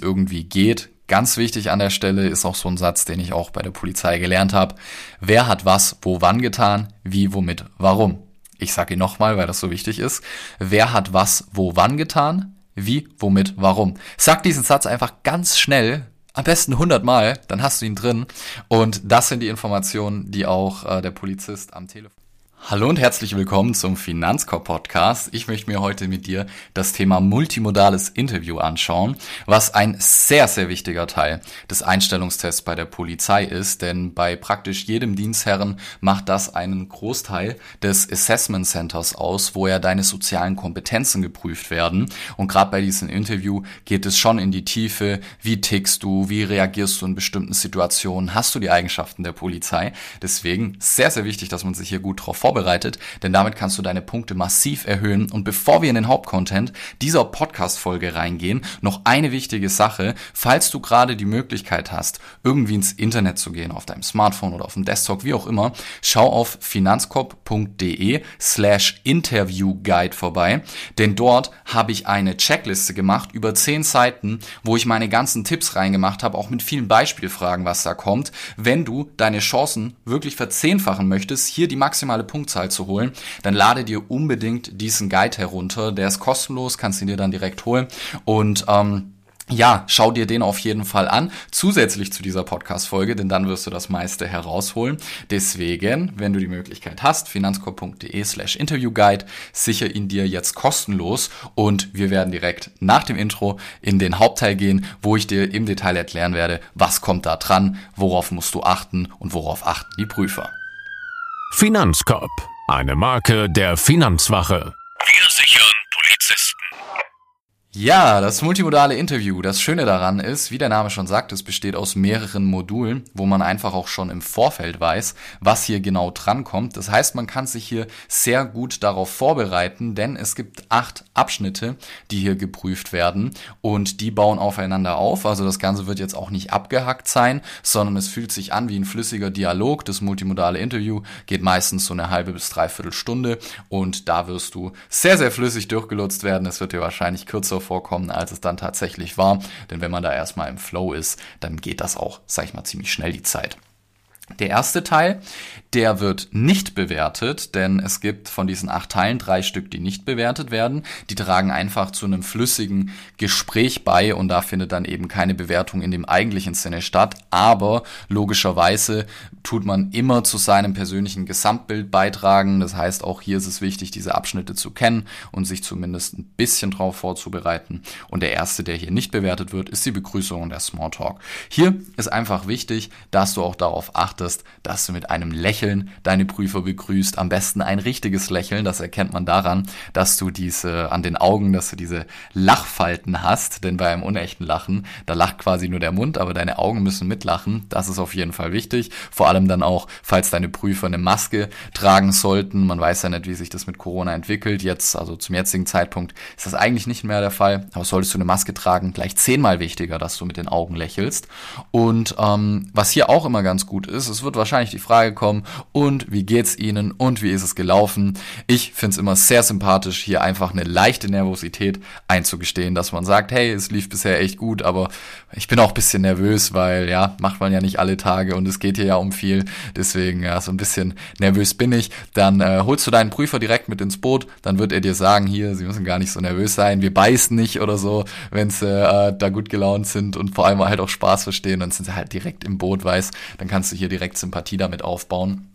irgendwie geht. Ganz wichtig an der Stelle ist auch so ein Satz, den ich auch bei der Polizei gelernt habe. Wer hat was, wo, wann getan, wie, womit, warum? Ich sage ihn nochmal, weil das so wichtig ist. Wer hat was, wo, wann getan, wie, womit, warum? Sag diesen Satz einfach ganz schnell, am besten 100 Mal, dann hast du ihn drin. Und das sind die Informationen, die auch äh, der Polizist am Telefon Hallo und herzlich willkommen zum Finanzkorb Podcast. Ich möchte mir heute mit dir das Thema multimodales Interview anschauen, was ein sehr, sehr wichtiger Teil des Einstellungstests bei der Polizei ist, denn bei praktisch jedem Dienstherren macht das einen Großteil des Assessment Centers aus, wo ja deine sozialen Kompetenzen geprüft werden. Und gerade bei diesem Interview geht es schon in die Tiefe, wie tickst du, wie reagierst du in bestimmten Situationen, hast du die Eigenschaften der Polizei. Deswegen sehr, sehr wichtig, dass man sich hier gut drauf vorbereitet denn damit kannst du deine Punkte massiv erhöhen. Und bevor wir in den Hauptcontent dieser Podcast-Folge reingehen, noch eine wichtige Sache. Falls du gerade die Möglichkeit hast, irgendwie ins Internet zu gehen, auf deinem Smartphone oder auf dem Desktop, wie auch immer, schau auf finanzkorb.de slash interviewguide vorbei, denn dort habe ich eine Checkliste gemacht über zehn Seiten, wo ich meine ganzen Tipps reingemacht habe, auch mit vielen Beispielfragen, was da kommt. Wenn du deine Chancen wirklich verzehnfachen möchtest, hier die maximale Punkt Punktzahl zu holen, dann lade dir unbedingt diesen Guide herunter. Der ist kostenlos, kannst ihn dir dann direkt holen und ähm, ja, schau dir den auf jeden Fall an, zusätzlich zu dieser Podcast-Folge, denn dann wirst du das meiste herausholen. Deswegen, wenn du die Möglichkeit hast, finanzkorb.de slash interviewguide, sicher ihn dir jetzt kostenlos und wir werden direkt nach dem Intro in den Hauptteil gehen, wo ich dir im Detail erklären werde, was kommt da dran, worauf musst du achten und worauf achten die Prüfer. Finanzkorb, eine Marke der Finanzwache. Ja, das multimodale Interview. Das Schöne daran ist, wie der Name schon sagt, es besteht aus mehreren Modulen, wo man einfach auch schon im Vorfeld weiß, was hier genau drankommt. Das heißt, man kann sich hier sehr gut darauf vorbereiten, denn es gibt acht Abschnitte, die hier geprüft werden und die bauen aufeinander auf. Also das Ganze wird jetzt auch nicht abgehackt sein, sondern es fühlt sich an wie ein flüssiger Dialog. Das multimodale Interview geht meistens so eine halbe bis dreiviertel Stunde und da wirst du sehr, sehr flüssig durchgelutzt werden. Es wird dir wahrscheinlich kürzer vorkommen, als es dann tatsächlich war. Denn wenn man da erstmal im Flow ist, dann geht das auch, sag ich mal, ziemlich schnell die Zeit. Der erste Teil, der wird nicht bewertet, denn es gibt von diesen acht Teilen drei Stück, die nicht bewertet werden. Die tragen einfach zu einem flüssigen Gespräch bei und da findet dann eben keine Bewertung in dem eigentlichen Sinne statt. Aber logischerweise tut man immer zu seinem persönlichen Gesamtbild beitragen. Das heißt, auch hier ist es wichtig, diese Abschnitte zu kennen und sich zumindest ein bisschen drauf vorzubereiten. Und der erste, der hier nicht bewertet wird, ist die Begrüßung und der Smalltalk. Hier ist einfach wichtig, dass du auch darauf achtest, dass du mit einem Lächeln Lächeln deine Prüfer begrüßt. Am besten ein richtiges Lächeln. Das erkennt man daran, dass du diese an den Augen, dass du diese Lachfalten hast. Denn bei einem unechten Lachen, da lacht quasi nur der Mund, aber deine Augen müssen mitlachen. Das ist auf jeden Fall wichtig. Vor allem dann auch, falls deine Prüfer eine Maske tragen sollten. Man weiß ja nicht, wie sich das mit Corona entwickelt. Jetzt, also zum jetzigen Zeitpunkt, ist das eigentlich nicht mehr der Fall. Aber solltest du eine Maske tragen, gleich zehnmal wichtiger, dass du mit den Augen lächelst. Und ähm, was hier auch immer ganz gut ist, es wird wahrscheinlich die Frage kommen, und wie geht's Ihnen und wie ist es gelaufen. Ich finde es immer sehr sympathisch, hier einfach eine leichte Nervosität einzugestehen, dass man sagt, hey, es lief bisher echt gut, aber ich bin auch ein bisschen nervös, weil ja, macht man ja nicht alle Tage und es geht hier ja um viel. Deswegen, ja, so ein bisschen nervös bin ich. Dann äh, holst du deinen Prüfer direkt mit ins Boot, dann wird er dir sagen, hier, Sie müssen gar nicht so nervös sein, wir beißen nicht oder so, wenn sie äh, da gut gelaunt sind und vor allem halt auch Spaß verstehen, dann sind sie halt direkt im Boot, weiß, dann kannst du hier direkt Sympathie damit aufbauen.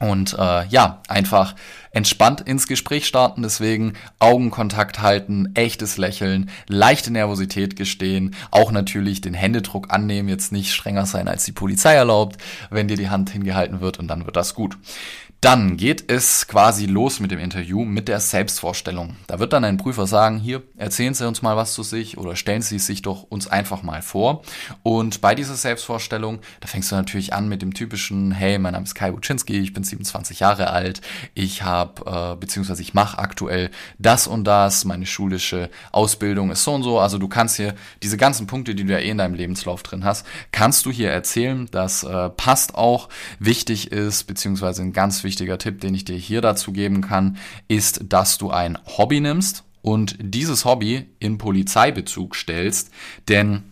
Und äh, ja, einfach entspannt ins Gespräch starten, deswegen Augenkontakt halten, echtes Lächeln, leichte Nervosität gestehen, auch natürlich den Händedruck annehmen, jetzt nicht strenger sein, als die Polizei erlaubt, wenn dir die Hand hingehalten wird und dann wird das gut. Dann geht es quasi los mit dem Interview, mit der Selbstvorstellung. Da wird dann ein Prüfer sagen, hier, erzählen Sie uns mal was zu sich oder stellen Sie sich doch uns einfach mal vor. Und bei dieser Selbstvorstellung, da fängst du natürlich an mit dem typischen, hey, mein Name ist Kai Buczynski, ich bin 27 Jahre alt, ich habe, äh, beziehungsweise ich mache aktuell das und das, meine schulische Ausbildung ist so und so. Also du kannst hier diese ganzen Punkte, die du ja eh in deinem Lebenslauf drin hast, kannst du hier erzählen. Das äh, passt auch, wichtig ist, beziehungsweise ein ganz wichtiger wichtiger Tipp, den ich dir hier dazu geben kann, ist, dass du ein Hobby nimmst und dieses Hobby in Polizeibezug stellst, denn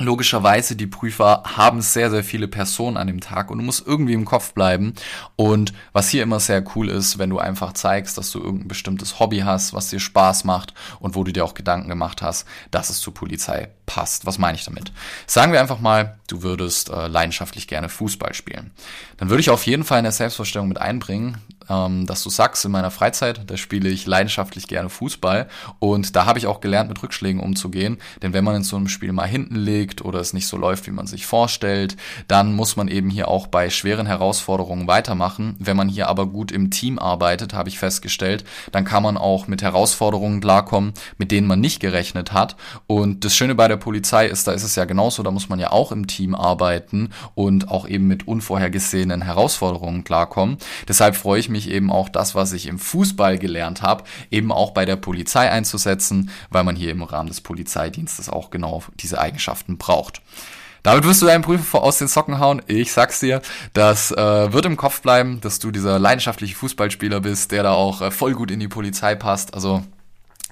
logischerweise, die Prüfer haben sehr, sehr viele Personen an dem Tag und du musst irgendwie im Kopf bleiben. Und was hier immer sehr cool ist, wenn du einfach zeigst, dass du irgendein bestimmtes Hobby hast, was dir Spaß macht und wo du dir auch Gedanken gemacht hast, dass es zur Polizei passt. Was meine ich damit? Sagen wir einfach mal, du würdest äh, leidenschaftlich gerne Fußball spielen. Dann würde ich auf jeden Fall in der Selbstvorstellung mit einbringen, ähm, dass du sagst, in meiner Freizeit, da spiele ich leidenschaftlich gerne Fußball und da habe ich auch gelernt, mit Rückschlägen umzugehen, denn wenn man in so einem Spiel mal hinten liegt oder es nicht so läuft, wie man sich vorstellt, dann muss man eben hier auch bei schweren Herausforderungen weitermachen. Wenn man hier aber gut im Team arbeitet, habe ich festgestellt, dann kann man auch mit Herausforderungen klarkommen, mit denen man nicht gerechnet hat und das Schöne bei der Polizei ist, da ist es ja genauso, da muss man ja auch im Team arbeiten und auch eben mit unvorhergesehenen Herausforderungen klarkommen. Deshalb freue ich mich mich eben auch das, was ich im Fußball gelernt habe, eben auch bei der Polizei einzusetzen, weil man hier im Rahmen des Polizeidienstes auch genau diese Eigenschaften braucht. Damit wirst du deinen Prüfer aus den Socken hauen. Ich sag's dir, das äh, wird im Kopf bleiben, dass du dieser leidenschaftliche Fußballspieler bist, der da auch äh, voll gut in die Polizei passt. Also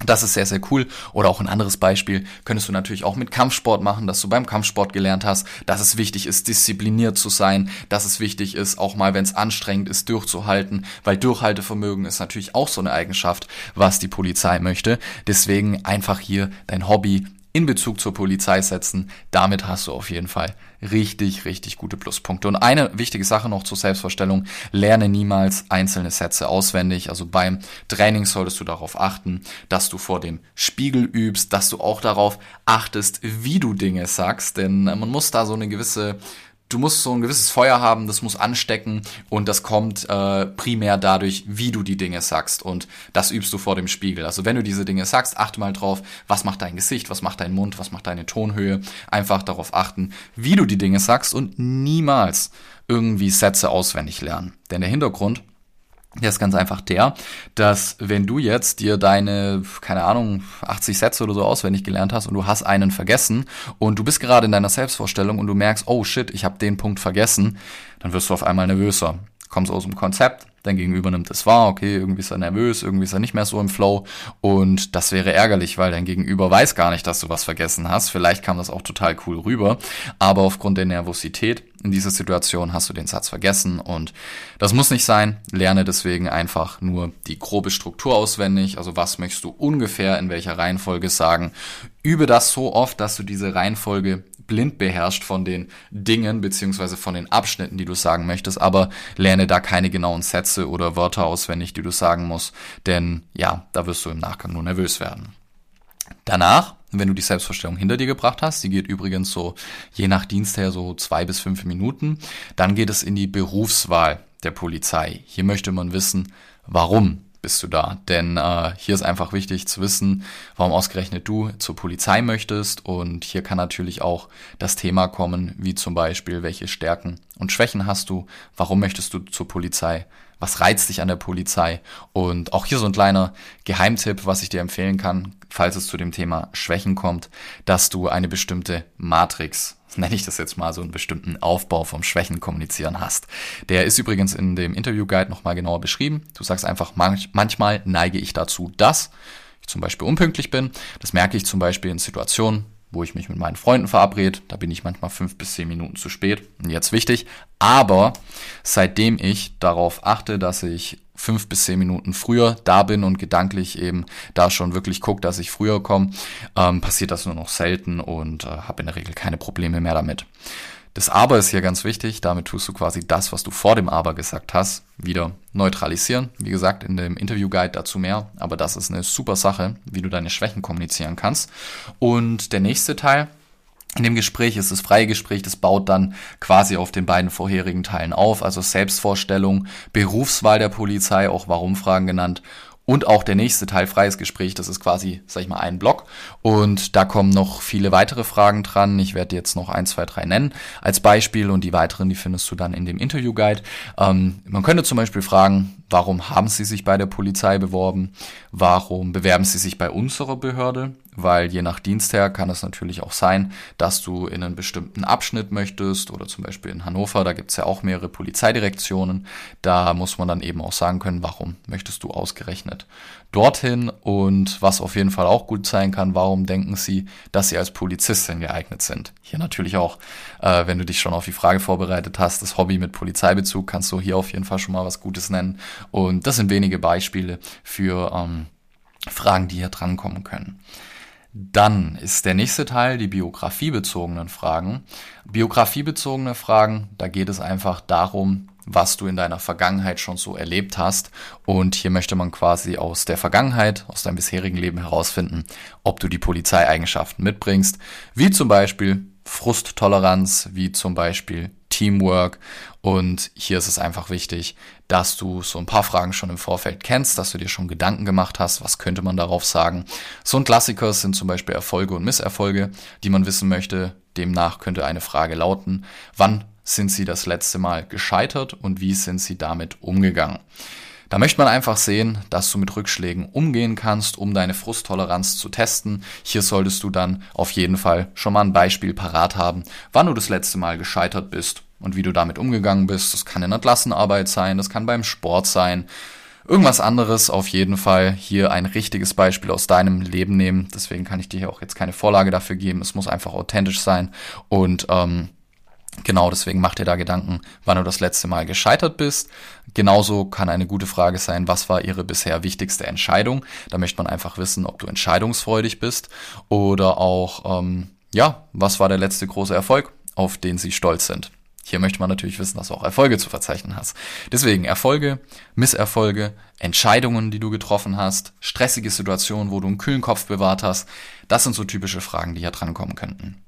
das ist sehr, sehr cool. Oder auch ein anderes Beispiel könntest du natürlich auch mit Kampfsport machen, dass du beim Kampfsport gelernt hast, dass es wichtig ist, diszipliniert zu sein, dass es wichtig ist, auch mal, wenn es anstrengend ist, durchzuhalten, weil Durchhaltevermögen ist natürlich auch so eine Eigenschaft, was die Polizei möchte. Deswegen einfach hier dein Hobby in Bezug zur Polizei setzen. Damit hast du auf jeden Fall richtig, richtig gute Pluspunkte. Und eine wichtige Sache noch zur Selbstvorstellung. Lerne niemals einzelne Sätze auswendig. Also beim Training solltest du darauf achten, dass du vor dem Spiegel übst, dass du auch darauf achtest, wie du Dinge sagst. Denn man muss da so eine gewisse du musst so ein gewisses Feuer haben, das muss anstecken und das kommt äh, primär dadurch, wie du die Dinge sagst und das übst du vor dem Spiegel. Also wenn du diese Dinge sagst, achte mal drauf, was macht dein Gesicht, was macht dein Mund, was macht deine Tonhöhe. Einfach darauf achten, wie du die Dinge sagst und niemals irgendwie Sätze auswendig lernen. Denn der Hintergrund der ist ganz einfach der, dass wenn du jetzt dir deine, keine Ahnung, 80 Sätze oder so auswendig gelernt hast und du hast einen vergessen und du bist gerade in deiner Selbstvorstellung und du merkst, oh shit, ich habe den Punkt vergessen, dann wirst du auf einmal nervöser. Kommst aus dem Konzept, dein Gegenüber nimmt es wahr, okay, irgendwie ist er nervös, irgendwie ist er nicht mehr so im Flow und das wäre ärgerlich, weil dein Gegenüber weiß gar nicht, dass du was vergessen hast. Vielleicht kam das auch total cool rüber, aber aufgrund der Nervosität in dieser Situation hast du den Satz vergessen und das muss nicht sein. Lerne deswegen einfach nur die grobe Struktur auswendig, also was möchtest du ungefähr in welcher Reihenfolge sagen. Übe das so oft, dass du diese Reihenfolge blind beherrscht von den Dingen beziehungsweise von den Abschnitten, die du sagen möchtest, aber lerne da keine genauen Sätze oder Wörter auswendig, die du sagen musst, denn ja, da wirst du im Nachgang nur nervös werden. Danach, wenn du die Selbstvorstellung hinter dir gebracht hast, die geht übrigens so je nach Dienst her so zwei bis fünf Minuten, dann geht es in die Berufswahl der Polizei. Hier möchte man wissen, warum bist du da. Denn äh, hier ist einfach wichtig zu wissen, warum ausgerechnet du zur Polizei möchtest. Und hier kann natürlich auch das Thema kommen, wie zum Beispiel, welche Stärken und Schwächen hast du, warum möchtest du zur Polizei, was reizt dich an der Polizei. Und auch hier so ein kleiner Geheimtipp, was ich dir empfehlen kann, falls es zu dem Thema Schwächen kommt, dass du eine bestimmte Matrix nenne ich das jetzt mal, so einen bestimmten Aufbau vom Schwächen kommunizieren hast. Der ist übrigens in dem Interview-Guide nochmal genauer beschrieben. Du sagst einfach, manch, manchmal neige ich dazu, dass ich zum Beispiel unpünktlich bin. Das merke ich zum Beispiel in Situationen, wo ich mich mit meinen Freunden verabrede. Da bin ich manchmal fünf bis zehn Minuten zu spät. Und jetzt wichtig. Aber seitdem ich darauf achte, dass ich fünf bis zehn Minuten früher da bin und gedanklich eben da schon wirklich gucke, dass ich früher komme, ähm, passiert das nur noch selten und äh, habe in der Regel keine Probleme mehr damit. Das Aber ist hier ganz wichtig. Damit tust du quasi das, was du vor dem Aber gesagt hast, wieder neutralisieren. Wie gesagt, in dem Interview-Guide dazu mehr. Aber das ist eine super Sache, wie du deine Schwächen kommunizieren kannst. Und der nächste Teil, in dem Gespräch ist das freie Gespräch, das baut dann quasi auf den beiden vorherigen Teilen auf, also Selbstvorstellung, Berufswahl der Polizei, auch Warum-Fragen genannt und auch der nächste Teil, freies Gespräch, das ist quasi, sag ich mal, ein Block. Und da kommen noch viele weitere Fragen dran. Ich werde jetzt noch ein, zwei, drei nennen als Beispiel und die weiteren, die findest du dann in dem Interview-Guide. Ähm, man könnte zum Beispiel fragen, warum haben Sie sich bei der Polizei beworben? Warum bewerben Sie sich bei unserer Behörde? weil je nach Dienstherr kann es natürlich auch sein, dass du in einen bestimmten Abschnitt möchtest oder zum Beispiel in Hannover, da gibt es ja auch mehrere Polizeidirektionen, da muss man dann eben auch sagen können, warum möchtest du ausgerechnet dorthin und was auf jeden Fall auch gut sein kann, warum denken sie, dass sie als Polizistin geeignet sind. Hier natürlich auch, äh, wenn du dich schon auf die Frage vorbereitet hast, das Hobby mit Polizeibezug, kannst du hier auf jeden Fall schon mal was Gutes nennen und das sind wenige Beispiele für ähm, Fragen, die hier drankommen können. Dann ist der nächste Teil die biografiebezogenen Fragen. Biografiebezogene Fragen, da geht es einfach darum, was du in deiner Vergangenheit schon so erlebt hast. Und hier möchte man quasi aus der Vergangenheit, aus deinem bisherigen Leben herausfinden, ob du die Polizeieigenschaften mitbringst, wie zum Beispiel Frusttoleranz, wie zum Beispiel Teamwork. Und hier ist es einfach wichtig, dass du so ein paar Fragen schon im Vorfeld kennst, dass du dir schon Gedanken gemacht hast, was könnte man darauf sagen. So ein Klassiker sind zum Beispiel Erfolge und Misserfolge, die man wissen möchte. Demnach könnte eine Frage lauten, wann sind Sie das letzte Mal gescheitert und wie sind Sie damit umgegangen? Da möchte man einfach sehen, dass du mit Rückschlägen umgehen kannst, um deine Frusttoleranz zu testen. Hier solltest du dann auf jeden Fall schon mal ein Beispiel parat haben, wann du das letzte Mal gescheitert bist und wie du damit umgegangen bist. Das kann in der Klassenarbeit sein, das kann beim Sport sein. Irgendwas anderes auf jeden Fall. Hier ein richtiges Beispiel aus deinem Leben nehmen. Deswegen kann ich dir auch jetzt keine Vorlage dafür geben. Es muss einfach authentisch sein und ähm, Genau, deswegen mach dir da Gedanken, wann du das letzte Mal gescheitert bist. Genauso kann eine gute Frage sein, was war ihre bisher wichtigste Entscheidung? Da möchte man einfach wissen, ob du entscheidungsfreudig bist oder auch, ähm, ja, was war der letzte große Erfolg, auf den sie stolz sind. Hier möchte man natürlich wissen, dass du auch Erfolge zu verzeichnen hast. Deswegen Erfolge, Misserfolge, Entscheidungen, die du getroffen hast, stressige Situationen, wo du einen kühlen Kopf bewahrt hast. Das sind so typische Fragen, die hier drankommen könnten.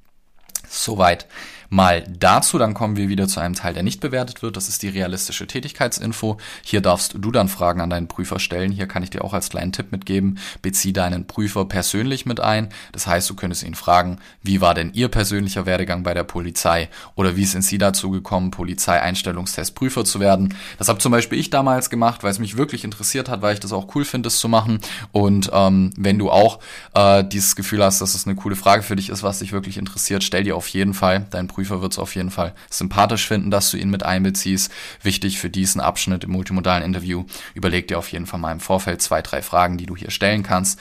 Soweit mal dazu. Dann kommen wir wieder zu einem Teil, der nicht bewertet wird. Das ist die realistische Tätigkeitsinfo. Hier darfst du dann Fragen an deinen Prüfer stellen. Hier kann ich dir auch als kleinen Tipp mitgeben. Bezieh deinen Prüfer persönlich mit ein. Das heißt, du könntest ihn fragen, wie war denn Ihr persönlicher Werdegang bei der Polizei? Oder wie sind Sie dazu gekommen, Polizeieinstellungstestprüfer zu werden? Das habe zum Beispiel ich damals gemacht, weil es mich wirklich interessiert hat, weil ich das auch cool finde, das zu machen. Und ähm, wenn du auch äh, dieses Gefühl hast, dass es eine coole Frage für dich ist, was dich wirklich interessiert, stell dir auf jeden Fall deinen Prüfer wird es auf jeden Fall sympathisch finden, dass du ihn mit einbeziehst. Wichtig für diesen Abschnitt im multimodalen Interview, überleg dir auf jeden Fall mal im Vorfeld zwei, drei Fragen, die du hier stellen kannst.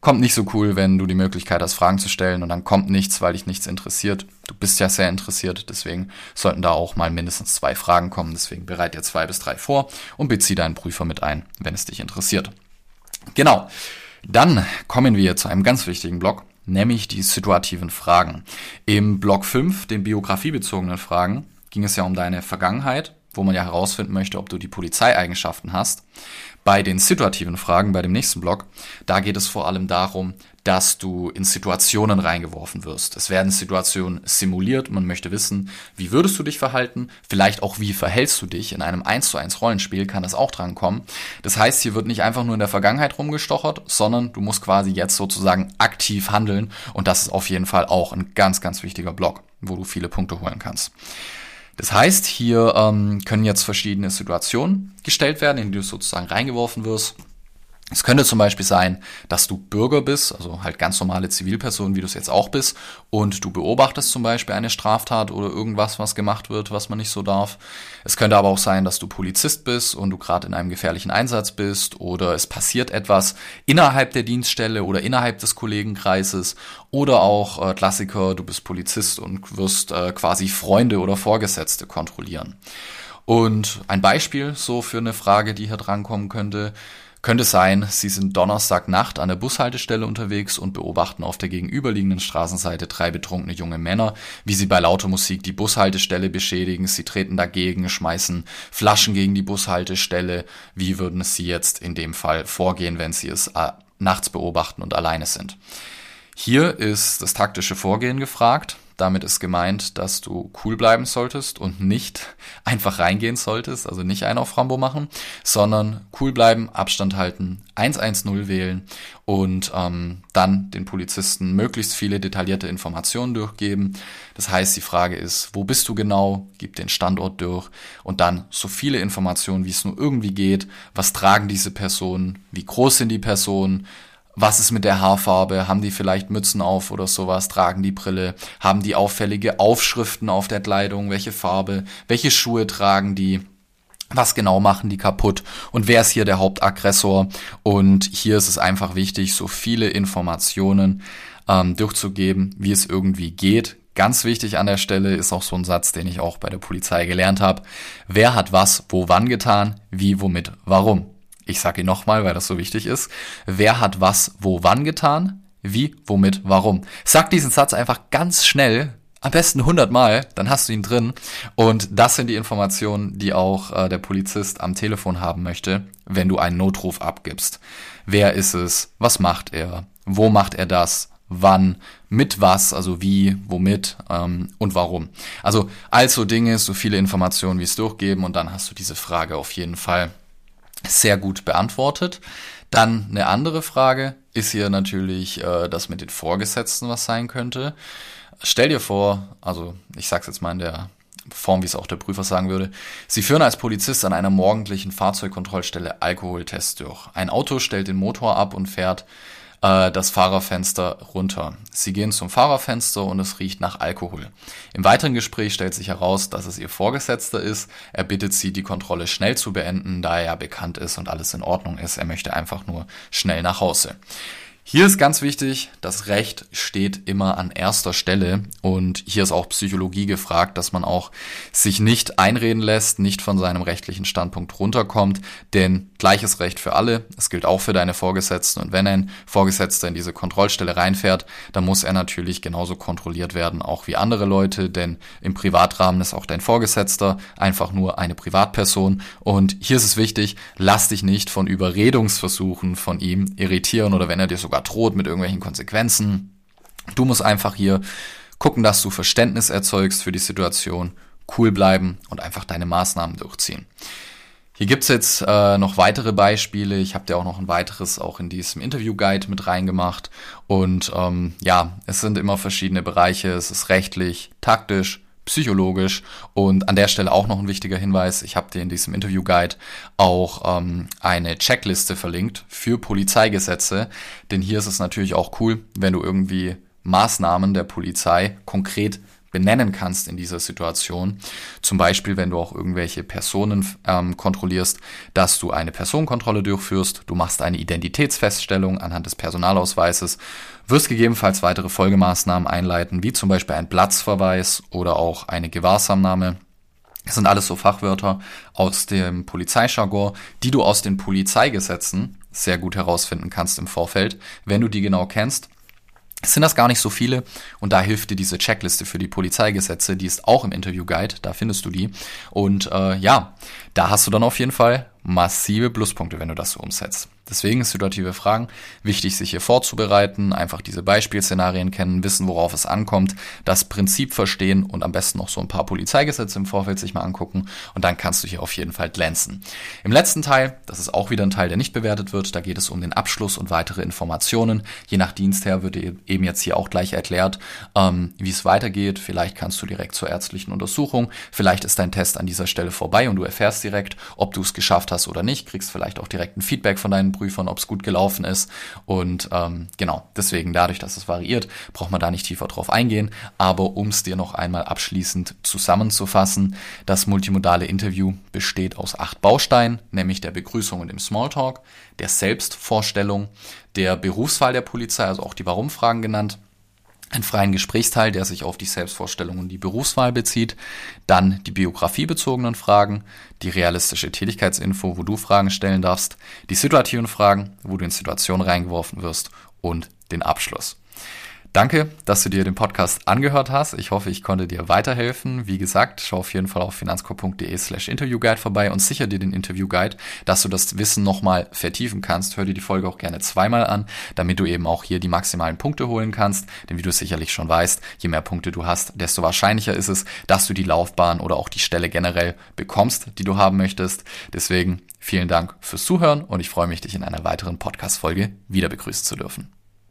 Kommt nicht so cool, wenn du die Möglichkeit hast, Fragen zu stellen und dann kommt nichts, weil dich nichts interessiert. Du bist ja sehr interessiert, deswegen sollten da auch mal mindestens zwei Fragen kommen. Deswegen bereit dir zwei bis drei vor und bezieh deinen Prüfer mit ein, wenn es dich interessiert. Genau. Dann kommen wir zu einem ganz wichtigen Block nämlich die situativen Fragen. Im Block 5, den biografiebezogenen Fragen, ging es ja um deine Vergangenheit, wo man ja herausfinden möchte, ob du die Polizeieigenschaften hast. Bei den situativen Fragen, bei dem nächsten Block, da geht es vor allem darum, dass du in Situationen reingeworfen wirst. Es werden Situationen simuliert. Man möchte wissen, wie würdest du dich verhalten? Vielleicht auch, wie verhältst du dich? In einem 1 zu 1 Rollenspiel kann das auch drankommen. Das heißt, hier wird nicht einfach nur in der Vergangenheit rumgestochert, sondern du musst quasi jetzt sozusagen aktiv handeln. Und das ist auf jeden Fall auch ein ganz, ganz wichtiger Block, wo du viele Punkte holen kannst. Das heißt, hier ähm, können jetzt verschiedene Situationen gestellt werden, in die du sozusagen reingeworfen wirst. Es könnte zum Beispiel sein, dass du Bürger bist, also halt ganz normale Zivilperson, wie du es jetzt auch bist, und du beobachtest zum Beispiel eine Straftat oder irgendwas, was gemacht wird, was man nicht so darf. Es könnte aber auch sein, dass du Polizist bist und du gerade in einem gefährlichen Einsatz bist oder es passiert etwas innerhalb der Dienststelle oder innerhalb des Kollegenkreises oder auch äh, Klassiker, du bist Polizist und wirst äh, quasi Freunde oder Vorgesetzte kontrollieren. Und ein Beispiel so für eine Frage, die hier drankommen könnte, könnte sein, Sie sind Donnerstagnacht an der Bushaltestelle unterwegs und beobachten auf der gegenüberliegenden Straßenseite drei betrunkene junge Männer, wie sie bei lauter Musik die Bushaltestelle beschädigen. Sie treten dagegen, schmeißen Flaschen gegen die Bushaltestelle. Wie würden Sie jetzt in dem Fall vorgehen, wenn Sie es äh, nachts beobachten und alleine sind? Hier ist das taktische Vorgehen gefragt. Damit ist gemeint, dass du cool bleiben solltest und nicht einfach reingehen solltest, also nicht einen auf Rambo machen, sondern cool bleiben, Abstand halten, 110 wählen und ähm, dann den Polizisten möglichst viele detaillierte Informationen durchgeben. Das heißt, die Frage ist, wo bist du genau? Gib den Standort durch und dann so viele Informationen, wie es nur irgendwie geht. Was tragen diese Personen? Wie groß sind die Personen? Was ist mit der Haarfarbe? Haben die vielleicht Mützen auf oder sowas? Tragen die Brille? Haben die auffällige Aufschriften auf der Kleidung? Welche Farbe? Welche Schuhe tragen die? Was genau machen die kaputt? Und wer ist hier der Hauptaggressor? Und hier ist es einfach wichtig, so viele Informationen ähm, durchzugeben, wie es irgendwie geht. Ganz wichtig an der Stelle ist auch so ein Satz, den ich auch bei der Polizei gelernt habe. Wer hat was, wo, wann getan? Wie, womit, warum? Ich sage ihn nochmal, weil das so wichtig ist. Wer hat was, wo, wann getan? Wie, womit, warum? Sag diesen Satz einfach ganz schnell, am besten 100 Mal, dann hast du ihn drin. Und das sind die Informationen, die auch äh, der Polizist am Telefon haben möchte, wenn du einen Notruf abgibst. Wer ist es? Was macht er? Wo macht er das? Wann? Mit was? Also wie? Womit? Ähm, und warum? Also also Dinge, so viele Informationen, wie es durchgeben und dann hast du diese Frage auf jeden Fall sehr gut beantwortet. Dann eine andere Frage ist hier natürlich äh, das mit den Vorgesetzten, was sein könnte. Stell dir vor, also ich sag's jetzt mal in der Form, wie es auch der Prüfer sagen würde. Sie führen als Polizist an einer morgendlichen Fahrzeugkontrollstelle Alkoholtest durch. Ein Auto stellt den Motor ab und fährt äh, das Fahrerfenster runter. Sie gehen zum Fahrerfenster und es riecht nach Alkohol. Im weiteren Gespräch stellt sich heraus, dass es ihr Vorgesetzter ist. Er bittet sie, die Kontrolle schnell zu beenden, da er ja bekannt ist und alles in Ordnung ist. Er möchte einfach nur schnell nach Hause. Hier ist ganz wichtig, das Recht steht immer an erster Stelle und hier ist auch Psychologie gefragt, dass man auch sich nicht einreden lässt, nicht von seinem rechtlichen Standpunkt runterkommt, denn gleiches Recht für alle, es gilt auch für deine Vorgesetzten und wenn ein Vorgesetzter in diese Kontrollstelle reinfährt, dann muss er natürlich genauso kontrolliert werden, auch wie andere Leute, denn im Privatrahmen ist auch dein Vorgesetzter einfach nur eine Privatperson und hier ist es wichtig, lass dich nicht von Überredungsversuchen von ihm irritieren oder wenn er dir sogar sogar droht mit irgendwelchen Konsequenzen. Du musst einfach hier gucken, dass du Verständnis erzeugst für die Situation, cool bleiben und einfach deine Maßnahmen durchziehen. Hier gibt's jetzt äh, noch weitere Beispiele. Ich habe dir auch noch ein weiteres auch in diesem Interview-Guide mit reingemacht. Und ähm, ja, es sind immer verschiedene Bereiche. Es ist rechtlich, taktisch, psychologisch. Und an der Stelle auch noch ein wichtiger Hinweis, ich habe dir in diesem Interview-Guide auch ähm, eine Checkliste verlinkt für Polizeigesetze, denn hier ist es natürlich auch cool, wenn du irgendwie Maßnahmen der Polizei konkret benennen kannst in dieser Situation. Zum Beispiel, wenn du auch irgendwelche Personen ähm, kontrollierst, dass du eine Personenkontrolle durchführst, du machst eine Identitätsfeststellung anhand des Personalausweises, wirst gegebenenfalls weitere Folgemaßnahmen einleiten, wie zum Beispiel ein Platzverweis oder auch eine Gewahrsamnahme. Das sind alles so Fachwörter aus dem Polizeijargon, die du aus den Polizeigesetzen sehr gut herausfinden kannst im Vorfeld, wenn du die genau kennst sind das gar nicht so viele und da hilft dir diese Checkliste für die Polizeigesetze, die ist auch im Interview-Guide, da findest du die. Und äh, ja, da hast du dann auf jeden Fall massive Pluspunkte, wenn du das so umsetzt. Deswegen ist situative Fragen wichtig, sich hier vorzubereiten, einfach diese Beispielszenarien kennen, wissen, worauf es ankommt, das Prinzip verstehen und am besten noch so ein paar Polizeigesetze im Vorfeld sich mal angucken und dann kannst du hier auf jeden Fall glänzen. Im letzten Teil, das ist auch wieder ein Teil, der nicht bewertet wird, da geht es um den Abschluss und weitere Informationen. Je nach Dienstherr wird eben jetzt hier auch gleich erklärt, ähm, wie es weitergeht. Vielleicht kannst du direkt zur ärztlichen Untersuchung, vielleicht ist dein Test an dieser Stelle vorbei und du erfährst direkt, ob du es geschafft hast oder nicht, kriegst vielleicht auch direkt ein Feedback von deinen Prüfern, ob es gut gelaufen ist. Und ähm, genau, deswegen dadurch, dass es variiert, braucht man da nicht tiefer drauf eingehen. Aber um es dir noch einmal abschließend zusammenzufassen, das multimodale Interview besteht aus acht Bausteinen, nämlich der Begrüßung und dem Smalltalk, der Selbstvorstellung, der Berufswahl der Polizei, also auch die Warum-Fragen genannt, einen freien Gesprächsteil, der sich auf die Selbstvorstellung und die Berufswahl bezieht, dann die biografiebezogenen Fragen, die realistische Tätigkeitsinfo, wo du Fragen stellen darfst, die situativen Fragen, wo du in Situationen reingeworfen wirst und den Abschluss. Danke, dass du dir den Podcast angehört hast. Ich hoffe, ich konnte dir weiterhelfen. Wie gesagt, schau auf jeden Fall auf finanzkorb.de slash Interviewguide vorbei und sicher dir den Interviewguide, dass du das Wissen nochmal vertiefen kannst. Hör dir die Folge auch gerne zweimal an, damit du eben auch hier die maximalen Punkte holen kannst. Denn wie du sicherlich schon weißt, je mehr Punkte du hast, desto wahrscheinlicher ist es, dass du die Laufbahn oder auch die Stelle generell bekommst, die du haben möchtest. Deswegen vielen Dank fürs Zuhören und ich freue mich, dich in einer weiteren Podcast-Folge wieder begrüßen zu dürfen.